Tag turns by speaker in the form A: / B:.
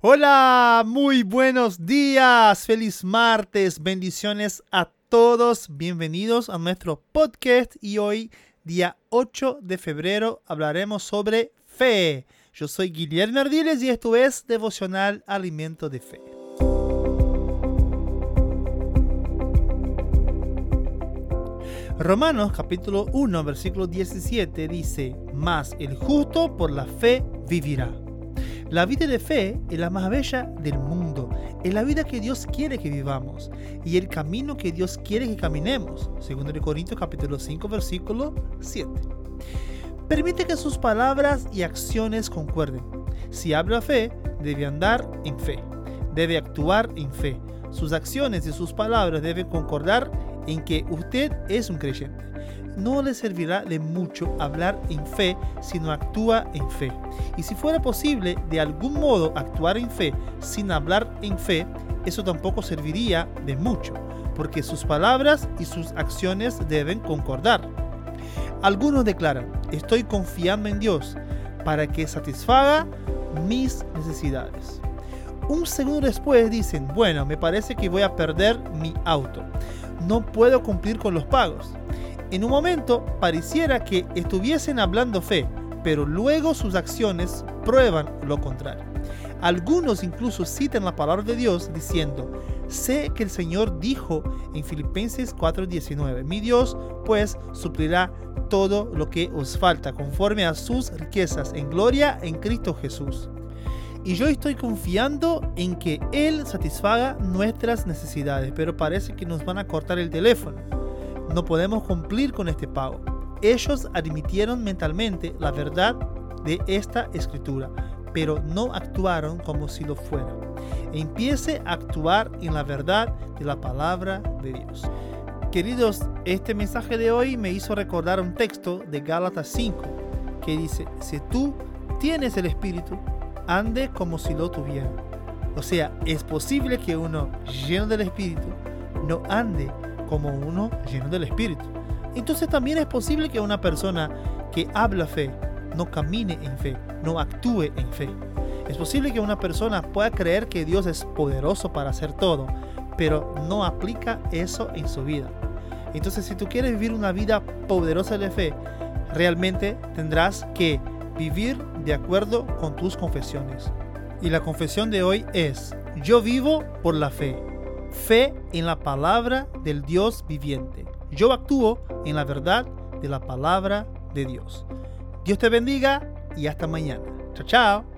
A: Hola, muy buenos días, feliz martes, bendiciones a todos, bienvenidos a nuestro podcast y hoy, día 8 de febrero, hablaremos sobre fe. Yo soy Guillermo Ardiles y esto es Devocional Alimento de Fe. Romanos capítulo 1 versículo 17 dice, Mas el justo por la fe vivirá. La vida de fe es la más bella del mundo, es la vida que Dios quiere que vivamos y el camino que Dios quiere que caminemos, según de Corintios capítulo 5 versículo 7. Permite que sus palabras y acciones concuerden. Si habla fe, debe andar en fe, debe actuar en fe. Sus acciones y sus palabras deben concordar en que usted es un creyente no le servirá de mucho hablar en fe si no actúa en fe. Y si fuera posible de algún modo actuar en fe sin hablar en fe, eso tampoco serviría de mucho, porque sus palabras y sus acciones deben concordar. Algunos declaran, estoy confiando en Dios para que satisfaga mis necesidades. Un segundo después dicen, bueno, me parece que voy a perder mi auto. No puedo cumplir con los pagos. En un momento pareciera que estuviesen hablando fe, pero luego sus acciones prueban lo contrario. Algunos incluso citan la palabra de Dios diciendo, sé que el Señor dijo en Filipenses 4:19, mi Dios pues suplirá todo lo que os falta conforme a sus riquezas en gloria en Cristo Jesús. Y yo estoy confiando en que Él satisfaga nuestras necesidades, pero parece que nos van a cortar el teléfono no podemos cumplir con este pago. Ellos admitieron mentalmente la verdad de esta escritura, pero no actuaron como si lo fuera. Empiece a actuar en la verdad de la palabra de Dios. Queridos, este mensaje de hoy me hizo recordar un texto de Gálatas 5 que dice, si tú tienes el Espíritu, ande como si lo tuviera. O sea, es posible que uno lleno del Espíritu no ande como uno lleno del Espíritu. Entonces también es posible que una persona que habla fe no camine en fe, no actúe en fe. Es posible que una persona pueda creer que Dios es poderoso para hacer todo, pero no aplica eso en su vida. Entonces si tú quieres vivir una vida poderosa de fe, realmente tendrás que vivir de acuerdo con tus confesiones. Y la confesión de hoy es, yo vivo por la fe fe en la palabra del Dios viviente. Yo actúo en la verdad de la palabra de Dios. Dios te bendiga y hasta mañana. Chao, chao.